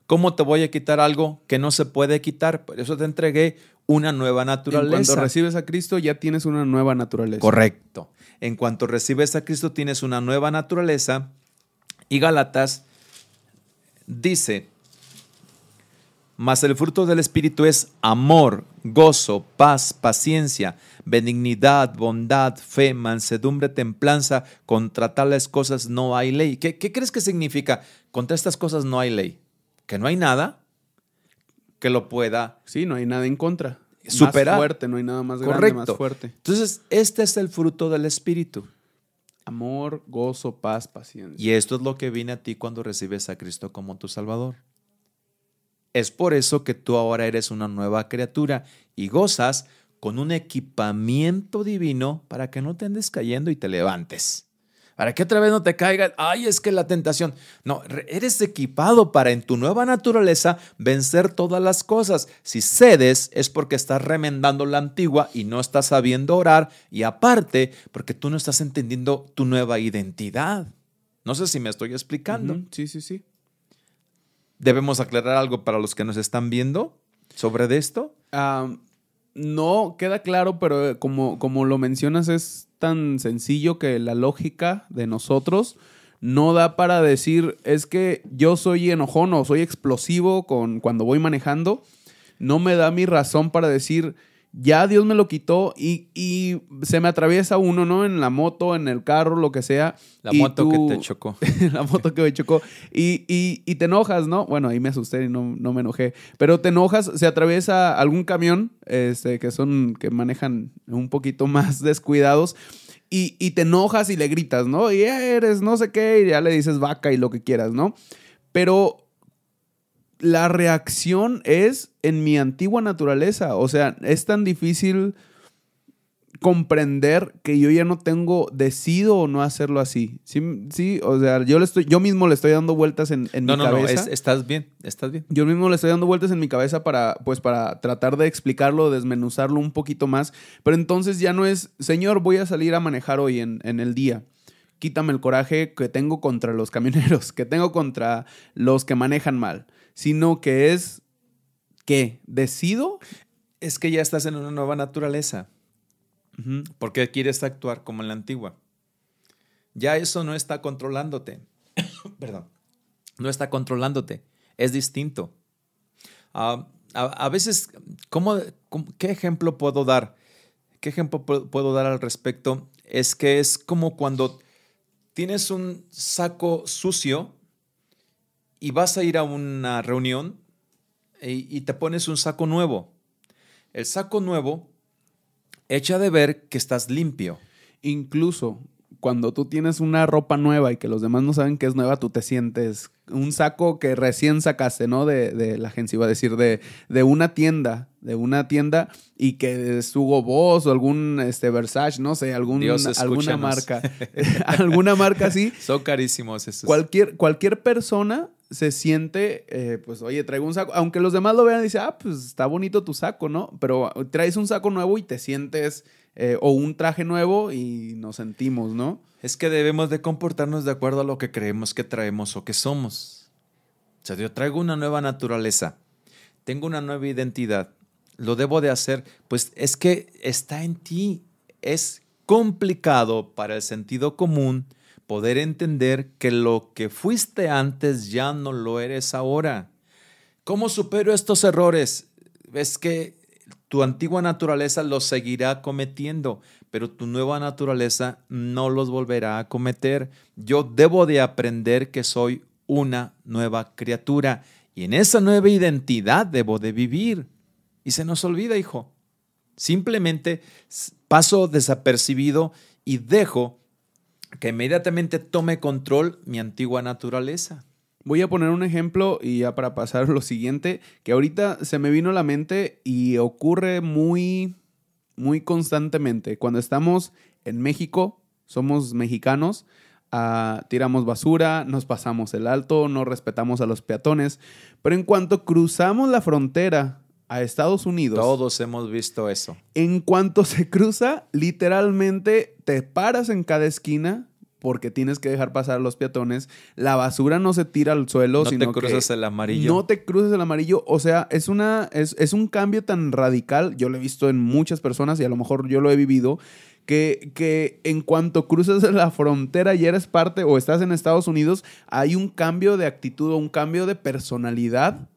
¿Cómo te voy a quitar algo que no se puede quitar? Por eso te entregué una nueva naturaleza. En cuanto recibes a Cristo ya tienes una nueva naturaleza. Correcto. En cuanto recibes a Cristo tienes una nueva naturaleza. Y Galatas dice, mas el fruto del Espíritu es amor, gozo, paz, paciencia, benignidad, bondad, fe, mansedumbre, templanza. Contra tales cosas no hay ley. ¿Qué, ¿Qué, crees que significa? Contra estas cosas no hay ley que no hay nada que lo pueda. Sí, no hay nada en contra. Superar. Más fuerte, no hay nada más grande, más fuerte. Entonces, este es el fruto del Espíritu. Amor, gozo, paz, paciencia. Y esto es lo que viene a ti cuando recibes a Cristo como tu Salvador. Es por eso que tú ahora eres una nueva criatura y gozas con un equipamiento divino para que no te andes cayendo y te levantes para que otra vez no te caiga, ay, es que la tentación. No, eres equipado para en tu nueva naturaleza vencer todas las cosas. Si cedes es porque estás remendando la antigua y no estás sabiendo orar y aparte porque tú no estás entendiendo tu nueva identidad. No sé si me estoy explicando. Sí, sí, sí. ¿Debemos aclarar algo para los que nos están viendo sobre esto? No, queda claro, pero como, como lo mencionas es tan sencillo que la lógica de nosotros no da para decir es que yo soy enojón o soy explosivo con cuando voy manejando. No me da mi razón para decir ya Dios me lo quitó y, se me atraviesa uno, ¿no? En la moto, en el carro, lo que sea. La moto que te chocó. <laughs> la moto que me chocó. Y, te enojas, ¿no? Bueno, ahí me asusté y no, me enojé. Pero te enojas, se atraviesa algún camión, este, que son, que manejan un poquito más <laughs> descuidados. Y, y te enojas y le gritas, ¿no? Y eres no sé qué, y ya le dices vaca y lo que quieras, ¿no? Pero la reacción es en mi antigua naturaleza. O sea, es tan difícil comprender que yo ya no tengo, decido o no hacerlo así. Sí, sí o sea, yo, le estoy, yo mismo le estoy dando vueltas en, en mi cabeza. No, estás bien, estás bien. Yo mismo le estoy dando vueltas en mi cabeza para, pues, para tratar de explicarlo, desmenuzarlo un poquito más. Pero entonces ya no es, Señor, voy a salir a manejar hoy en, en el día. Quítame el coraje que tengo contra los camioneros, <laughs> que tengo contra los que manejan mal sino que es que decido. Es que ya estás en una nueva naturaleza. Porque quieres actuar como en la antigua. Ya eso no está controlándote. <coughs> Perdón. No está controlándote. Es distinto. Ah, a, veces, ¿cómo, qué ejemplo puedo dar? ¿Qué ejemplo puedo dar al respecto? Es que es como cuando tienes un saco sucio y vas a ir a una reunión y, te pones un saco nuevo. El saco nuevo echa de ver que estás limpio. Incluso cuando tú tienes una ropa nueva y que los demás no saben que es nueva, tú te sientes un saco que recién sacaste, ¿no? De, de la agencia, iba a decir, de, de una tienda, de una tienda y que es Hugo Boss o algún este, Versace, no sé, algún, alguna marca, <laughs> alguna marca así. <laughs> Son carísimos esos. Cualquier, cualquier persona se siente, eh, pues, oye, traigo un saco, aunque los demás lo vean y dicen, ah, pues está bonito tu saco, ¿no? Pero traes un saco nuevo y te sientes, eh, o un traje nuevo y nos sentimos, ¿no? Es que debemos de comportarnos de acuerdo a lo que creemos que traemos o que somos. O sea, yo traigo una nueva naturaleza, tengo una nueva identidad, lo debo de hacer, pues es que está en ti, es complicado para el sentido común poder entender que lo que fuiste antes ya no lo eres ahora. ¿Cómo supero estos errores? Es que tu antigua naturaleza los seguirá cometiendo, pero tu nueva naturaleza no los volverá a cometer. Yo debo de aprender que soy una nueva criatura y en esa nueva identidad debo de vivir. Y se nos olvida, hijo. Simplemente paso desapercibido y dejo que inmediatamente tome control mi antigua naturaleza. Voy a poner un ejemplo y ya para pasar lo siguiente, que ahorita se me vino a la mente y ocurre muy, muy constantemente. Cuando estamos en México, somos mexicanos, ah, tiramos basura, nos pasamos el alto, no respetamos a los peatones, pero en cuanto cruzamos la frontera a Estados Unidos. Todos hemos visto eso. En cuanto se cruza, literalmente te paras en cada esquina porque tienes que dejar pasar a los peatones. La basura no se tira al suelo, no sino te cruzas el amarillo. No te cruzas el amarillo. O sea, es, una, es, es un cambio tan radical. Yo lo he visto en muchas personas y a lo mejor yo lo he vivido. Que, que, en cuanto cruzas la frontera y eres parte o estás en Estados Unidos, hay un cambio de actitud o un cambio de personalidad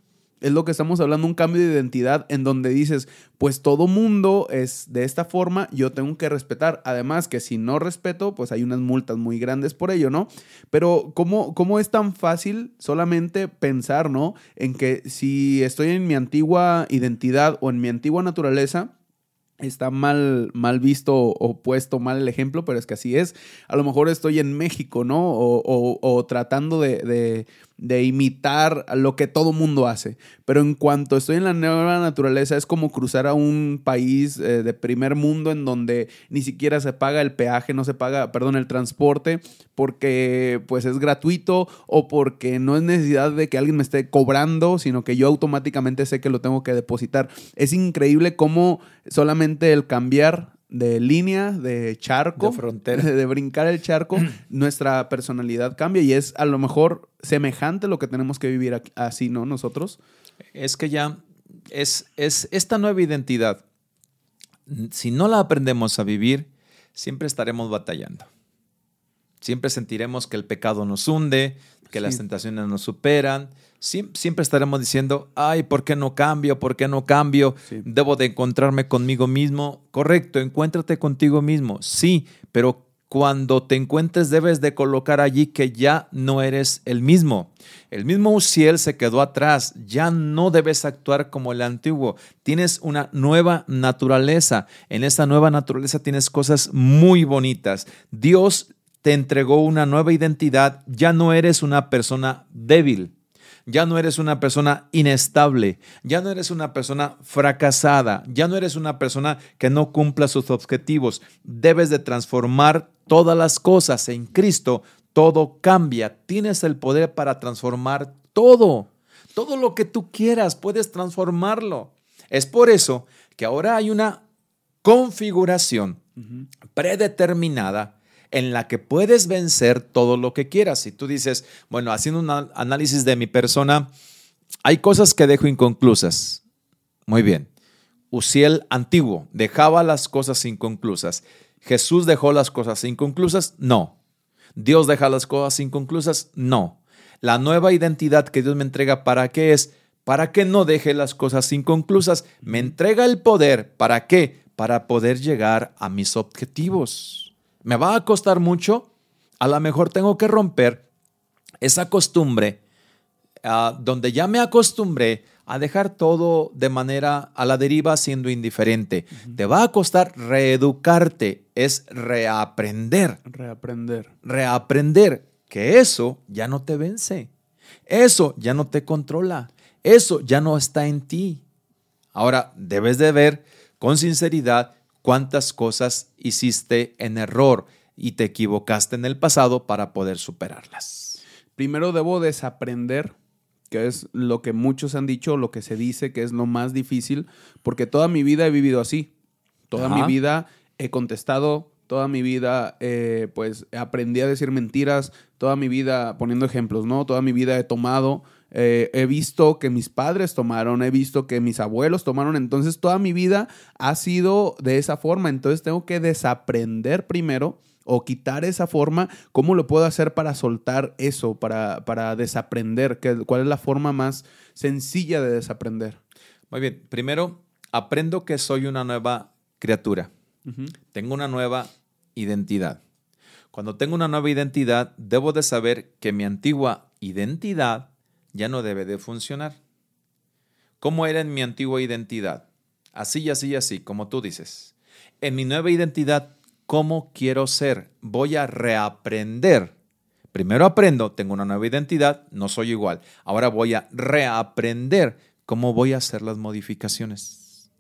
es lo que estamos hablando, un cambio de identidad en donde dices, pues todo mundo es de esta forma, yo tengo que respetar. Además que si no respeto, pues hay unas multas muy grandes por ello, ¿no? Pero ¿cómo, cómo es tan fácil solamente pensar, ¿no? En que si estoy en mi antigua identidad o en mi antigua naturaleza, está mal, mal visto o puesto mal el ejemplo, pero es que así es. A lo mejor estoy en México, ¿no? O, tratando de de imitar lo que todo mundo hace. Pero en cuanto estoy en la nueva naturaleza, es como cruzar a un país eh, de primer mundo en donde ni siquiera se paga el peaje, no se paga, perdón, el transporte, porque pues es gratuito o porque no es necesidad de que alguien me esté cobrando, sino que yo automáticamente sé que lo tengo que depositar. Es increíble cómo solamente el cambiar de línea, de charco, de frontera, <laughs> de, brincar el charco, <clears throat> nuestra personalidad cambia y es a lo mejor semejante lo que tenemos que vivir así, ¿no? Nosotros. Es que ya es, es esta nueva identidad. Si no la aprendemos a vivir, siempre estaremos batallando. Siempre sentiremos que el pecado nos hunde, que las tentaciones nos superan. Siempre estaremos diciendo, ay, ¿por qué no cambio? ¿Por qué no cambio? Debo de encontrarme conmigo mismo. Correcto, encuéntrate contigo mismo. Sí, pero cuando te encuentres debes de colocar allí que ya no eres el mismo. El mismo Uziel se quedó atrás, ya no debes actuar como el antiguo. Tienes una nueva naturaleza. En esa nueva naturaleza tienes cosas muy bonitas. Dios te entregó una nueva identidad, ya no eres una persona débil, ya no eres una persona inestable, ya no eres una persona fracasada, ya no eres una persona que no cumpla sus objetivos. Debes de transformar todas las cosas en Cristo. Todo cambia. Tienes el poder para transformar todo. Todo lo que tú quieras, puedes transformarlo. Es por eso que ahora hay una configuración predeterminada en la que puedes vencer todo lo que quieras. Si tú dices, bueno, haciendo un análisis de mi persona, hay cosas que dejo inconclusas. Muy bien. Uziel antiguo dejaba las cosas inconclusas. Jesús dejó las cosas inconclusas. No. Dios deja las cosas inconclusas. No. La nueva identidad que Dios me entrega, ¿para qué es? Para que no deje las cosas inconclusas. Me entrega el poder. ¿Para qué? Para poder llegar a mis objetivos me va a costar mucho, a lo mejor tengo que romper esa costumbre ah, donde ya me acostumbré a dejar todo de manera a la deriva siendo indiferente. Te va a costar reeducarte, es reaprender. Reaprender. Reaprender que eso ya no te vence. Eso ya no te controla. Eso ya no está en ti. Ahora debes de ver con sinceridad cuántas cosas hiciste en error y te equivocaste en el pasado para poder superarlas. Primero debo desaprender, que es lo que muchos han dicho, lo que se dice que es lo más difícil, porque toda mi vida he vivido así. Toda mi vida he contestado, toda mi vida eh, pues aprendí a decir mentiras, toda mi vida, poniendo ejemplos, ¿no? Toda mi vida he tomado, eh, he visto que mis padres tomaron, he visto que mis abuelos tomaron, entonces toda mi vida ha sido de esa forma, entonces tengo que desaprender primero o quitar esa forma, ¿cómo lo puedo hacer para soltar eso, para, para desaprender? ¿Cuál es la forma más sencilla de desaprender? Muy bien, primero aprendo que soy una nueva criatura, tengo una nueva identidad. Cuando tengo una nueva identidad, debo de saber que mi antigua identidad ya no debe de funcionar. ¿Cómo era en mi antigua identidad? Así, así, así, como tú dices. En mi nueva identidad, ¿cómo quiero ser? Voy a reaprender. Primero aprendo, tengo una nueva identidad, no soy igual. Ahora voy a reaprender cómo voy a hacer las modificaciones.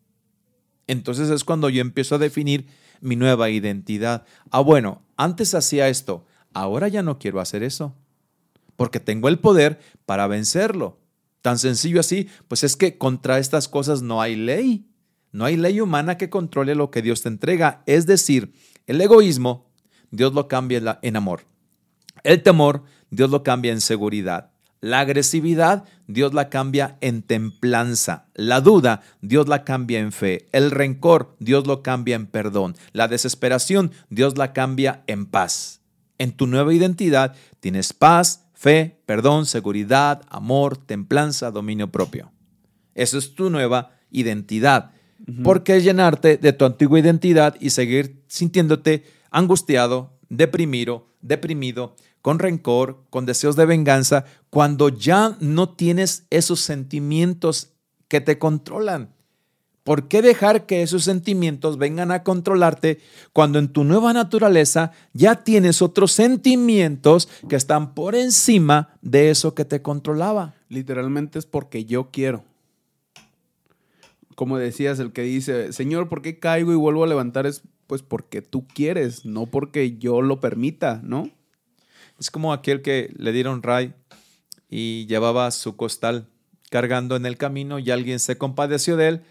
Entonces es cuando yo empiezo a definir mi nueva identidad. Ah, bueno, antes hacía esto, ahora ya no quiero hacer eso porque tengo el poder para vencerlo. Tan sencillo así, pues es que contra estas cosas no hay ley. No hay ley humana que controle lo que Dios te entrega. Es decir, el egoísmo, Dios lo cambia en amor. El temor, Dios lo cambia en seguridad. La agresividad, Dios la cambia en templanza. La duda, Dios la cambia en fe. El rencor, Dios lo cambia en perdón. La desesperación, Dios la cambia en paz. En tu nueva identidad tienes paz, fe, perdón, seguridad, amor, templanza, dominio propio. Eso es tu nueva identidad. ¿Por qué llenarte de tu antigua identidad y seguir sintiéndote angustiado, deprimido, deprimido, con rencor, con deseos de venganza, cuando ya no tienes esos sentimientos que te controlan? ¿Por qué dejar que esos sentimientos vengan a controlarte cuando en tu nueva naturaleza ya tienes otros sentimientos que están por encima de eso que te controlaba? Literalmente es porque yo quiero. Como decías, el que dice, Señor, ¿por qué caigo y vuelvo a levantar? Es pues porque tú quieres, no porque yo lo permita, ¿no? Es como aquel que le dieron ray y llevaba su costal cargando en el camino y alguien se compadeció de él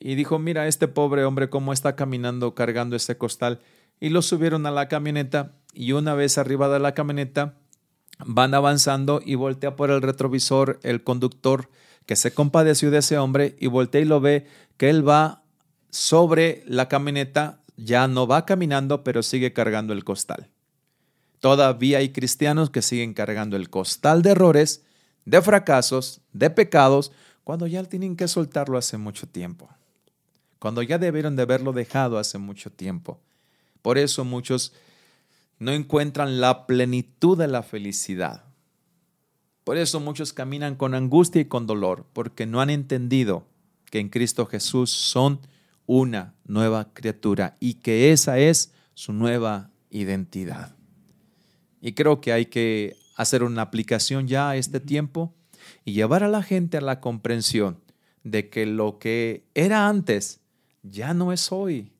y dijo, mira, este pobre hombre cómo está caminando cargando ese costal. Y lo subieron a la camioneta y una vez arriba de la camioneta van avanzando y voltea por el retrovisor el conductor que se compadeció de ese hombre y voltea y lo ve que él va sobre la camioneta, ya no va caminando, pero sigue cargando el costal. Todavía hay cristianos que siguen cargando el costal de errores, de fracasos, de pecados, cuando ya tienen que soltarlo hace mucho tiempo cuando ya debieron de haberlo dejado hace mucho tiempo. Por eso muchos no encuentran la plenitud de la felicidad. Por eso muchos caminan con angustia y con dolor, porque no han entendido que en Cristo Jesús son una nueva criatura y que esa es su nueva identidad. Y creo que hay que hacer una aplicación ya a este tiempo y llevar a la gente a la comprensión de que lo que era antes ya no es hoy.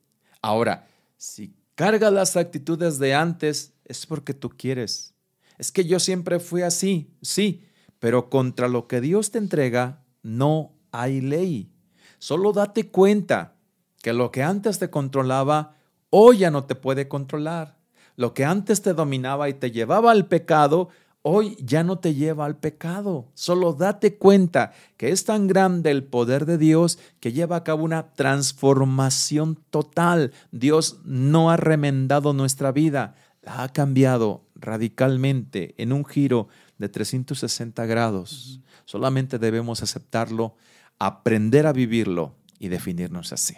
Ahora, si cargas las actitudes de antes, es porque tú quieres. Es que yo siempre fui así, sí, pero contra lo que Dios te entrega no hay ley. Solo date cuenta que lo que antes te controlaba, hoy ya no te puede controlar. Lo que antes te dominaba y te llevaba al pecado, hoy ya no te lleva al pecado. Solo date cuenta que es tan grande el poder de Dios que lleva a cabo una transformación total. Dios no ha remendado nuestra vida, la ha cambiado radicalmente en un giro de 360 grados. Solamente debemos aceptarlo, aprender a vivirlo y definirnos así.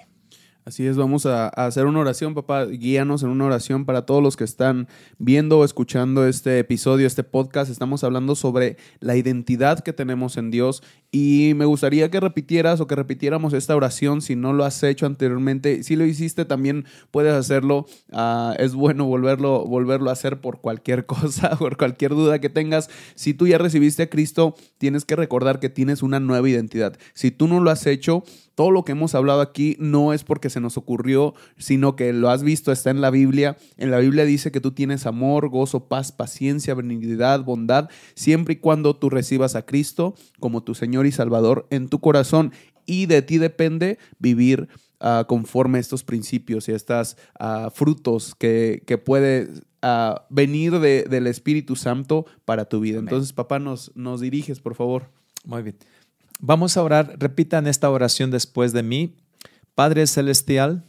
Así es, vamos a, hacer una oración, papá. Guíanos en una oración para todos los que están viendo o escuchando este episodio, este podcast. Estamos hablando sobre la identidad que tenemos en Dios y me gustaría que repitieras o que repitiéramos esta oración si no lo has hecho anteriormente. Si lo hiciste, también puedes hacerlo. Ah, es bueno volverlo, volverlo a hacer por cualquier <laughs> cosa, por cualquier duda que tengas. Si tú ya recibiste a Cristo, tienes que recordar que tienes una nueva identidad. Si tú no lo has hecho, todo lo que hemos hablado aquí no es porque se nos ocurrió, sino que lo has visto, está en la Biblia. En la Biblia dice que tú tienes amor, gozo, paz, paciencia, benignidad, bondad, siempre y cuando tú recibas a Cristo como tu Señor y Salvador en tu corazón. Y de ti depende vivir uh, conforme a estos principios y a estos uh, frutos que, que puede uh, venir de, del Espíritu Santo para tu vida. Entonces, papá, nos, nos diriges, por favor. Muy bien. Vamos a orar, repitan esta oración después de mí. Padre Celestial,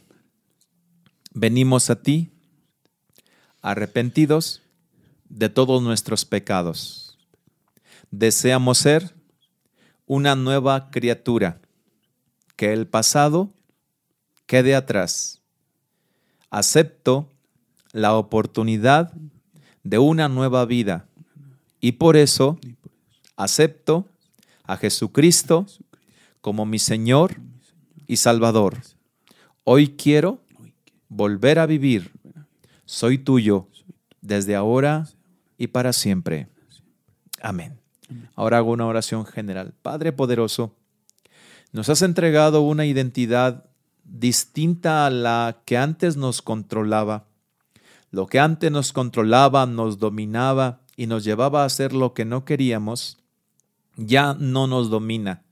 venimos a ti arrepentidos de todos nuestros pecados. Deseamos ser una nueva criatura, que el pasado quede atrás. Acepto la oportunidad de una nueva vida y por eso acepto a Jesucristo como mi Señor y Salvador. Hoy quiero volver a vivir. Soy tuyo desde ahora y para siempre. Amén. Ahora hago una oración general. Padre poderoso, nos has entregado una identidad distinta a la que antes nos controlaba. Lo que antes nos controlaba, nos dominaba y nos llevaba a hacer lo que no queríamos, ya no nos domina.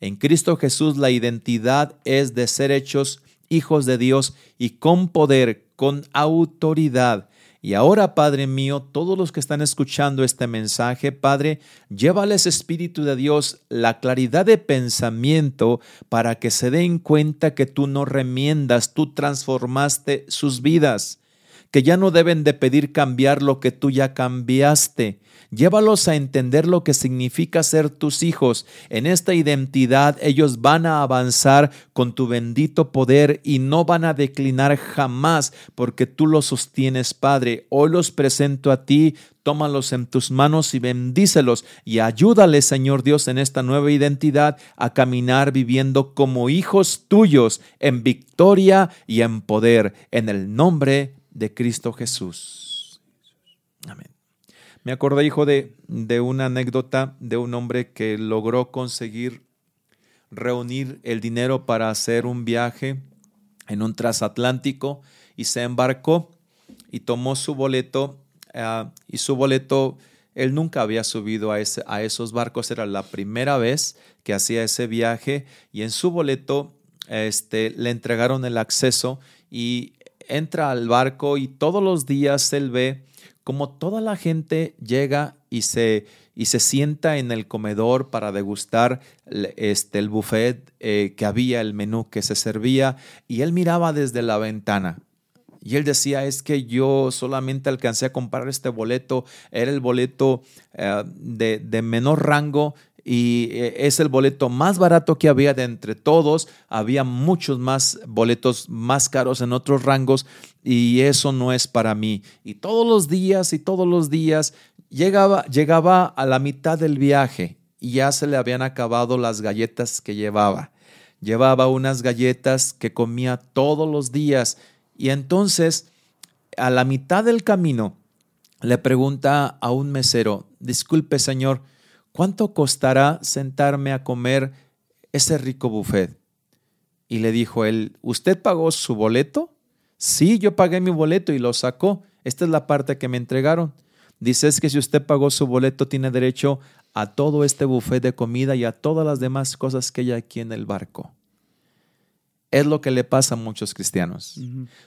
En Cristo Jesús la identidad es de ser hechos hijos de Dios y con poder, con autoridad. Y ahora, Padre mío, todos los que están escuchando este mensaje, Padre, llévales, Espíritu de Dios, la claridad de pensamiento para que se den cuenta que tú no remiendas, tú transformaste sus vidas, que ya no deben de pedir cambiar lo que tú ya cambiaste, Llévalos a entender lo que significa ser tus hijos. En esta identidad ellos van a avanzar con tu bendito poder y no van a declinar jamás porque tú los sostienes, Padre. Hoy los presento a ti, tómalos en tus manos y bendícelos y ayúdales, Señor Dios, en esta nueva identidad a caminar viviendo como hijos tuyos en victoria y en poder, en el nombre de Cristo Jesús. Me acordé, hijo, de, de una anécdota de un hombre que logró conseguir reunir el dinero para hacer un viaje en un transatlántico y se embarcó y tomó su boleto ah, y su boleto, él nunca había subido a, a esos barcos, era la primera vez que hacía ese viaje y en su boleto este, le entregaron el acceso y entra al barco y todos los días él ve como toda la gente llega y se, y se sienta en el comedor para degustar este, el buffet eh, que había, el menú que se servía, y él miraba desde la ventana. Y él decía, es que yo solamente alcancé a comprar este boleto, era el boleto eh, de, de menor rango y eh, es el boleto más barato que había de entre todos. Había muchos más boletos más caros en otros rangos y eso no es para mí. Y todos los días y todos los días llegaba, llegaba a la mitad del viaje y ya se le habían acabado las galletas que llevaba. Llevaba unas galletas que comía todos los días y entonces a la mitad del camino le pregunta a un mesero, disculpe señor, ¿cuánto costará sentarme a comer ese rico buffet? Y le dijo él, ¿usted pagó su boleto? Sí, yo pagué mi boleto y lo sacó. Esta es la parte que me entregaron. Dice es que si usted pagó su boleto tiene derecho a todo este buffet de comida y a todas las demás cosas que hay aquí en el barco. Es lo que le pasa a muchos cristianos.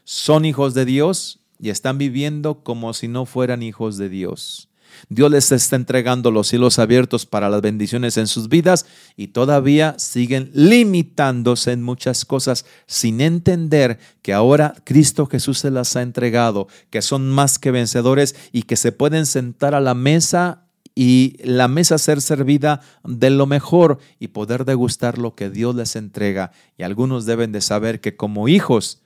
Son hijos de Dios y están viviendo como si no fueran hijos de Dios. Dios les está entregando los cielos abiertos para las bendiciones en sus vidas y todavía siguen limitándose en muchas cosas sin entender que ahora Cristo Jesús se las ha entregado, que son más que vencedores y que se pueden sentar a la mesa y la mesa ser servida de lo mejor y poder degustar lo que Dios les entrega. Y algunos deben de saber que como hijos,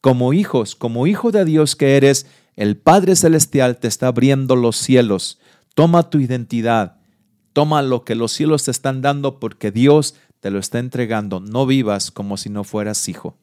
como hijos, como hijo de Dios que eres, el Padre Celestial te está abriendo los cielos. Toma tu identidad, toma lo que los cielos te están dando porque Dios te lo está entregando. No vivas como si no fueras hijo.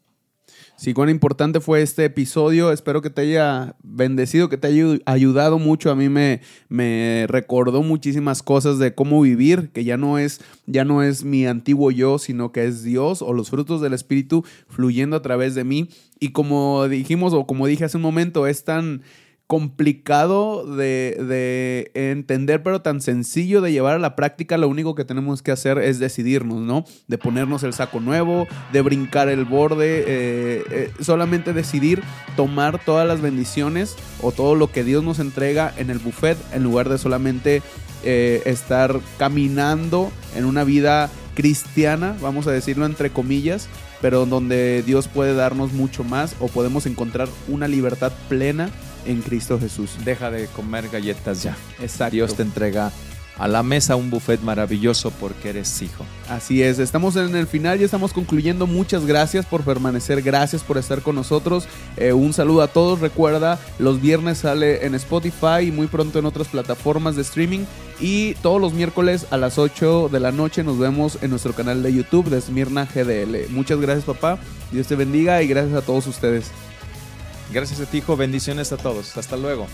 Sí, cuán importante fue este episodio. Espero que te haya bendecido, que te haya ayudado mucho. A mí me, me recordó muchísimas cosas de cómo vivir, que ya no es, ya no es mi antiguo yo, sino que es Dios o los frutos del Espíritu fluyendo a través de mí. Y como dijimos, o como dije hace un momento, es tan complicado de, entender, pero tan sencillo de llevar a la práctica, lo único que tenemos que hacer es decidirnos, ¿no? De ponernos el saco nuevo, de brincar el borde, eh, eh, solamente decidir tomar todas las bendiciones o todo lo que Dios nos entrega en el buffet, en lugar de solamente eh, estar caminando en una vida cristiana, vamos a decirlo entre comillas, pero donde Dios puede darnos mucho más o podemos encontrar una libertad plena en Cristo Jesús. Deja de comer galletas ya. Exacto. Dios te entrega a la mesa un buffet maravilloso porque eres hijo. Así es, estamos en el final y estamos concluyendo. Muchas gracias por permanecer, gracias por estar con nosotros. Eh, un saludo a todos. Recuerda, los viernes sale en Spotify y muy pronto en otras plataformas de streaming. Y todos los miércoles a las 8 de la noche nos vemos en nuestro canal de YouTube de Smirna GDL. Muchas gracias papá, Dios te bendiga y gracias a todos ustedes. Gracias a ti, hijo. Bendiciones a todos. Hasta luego.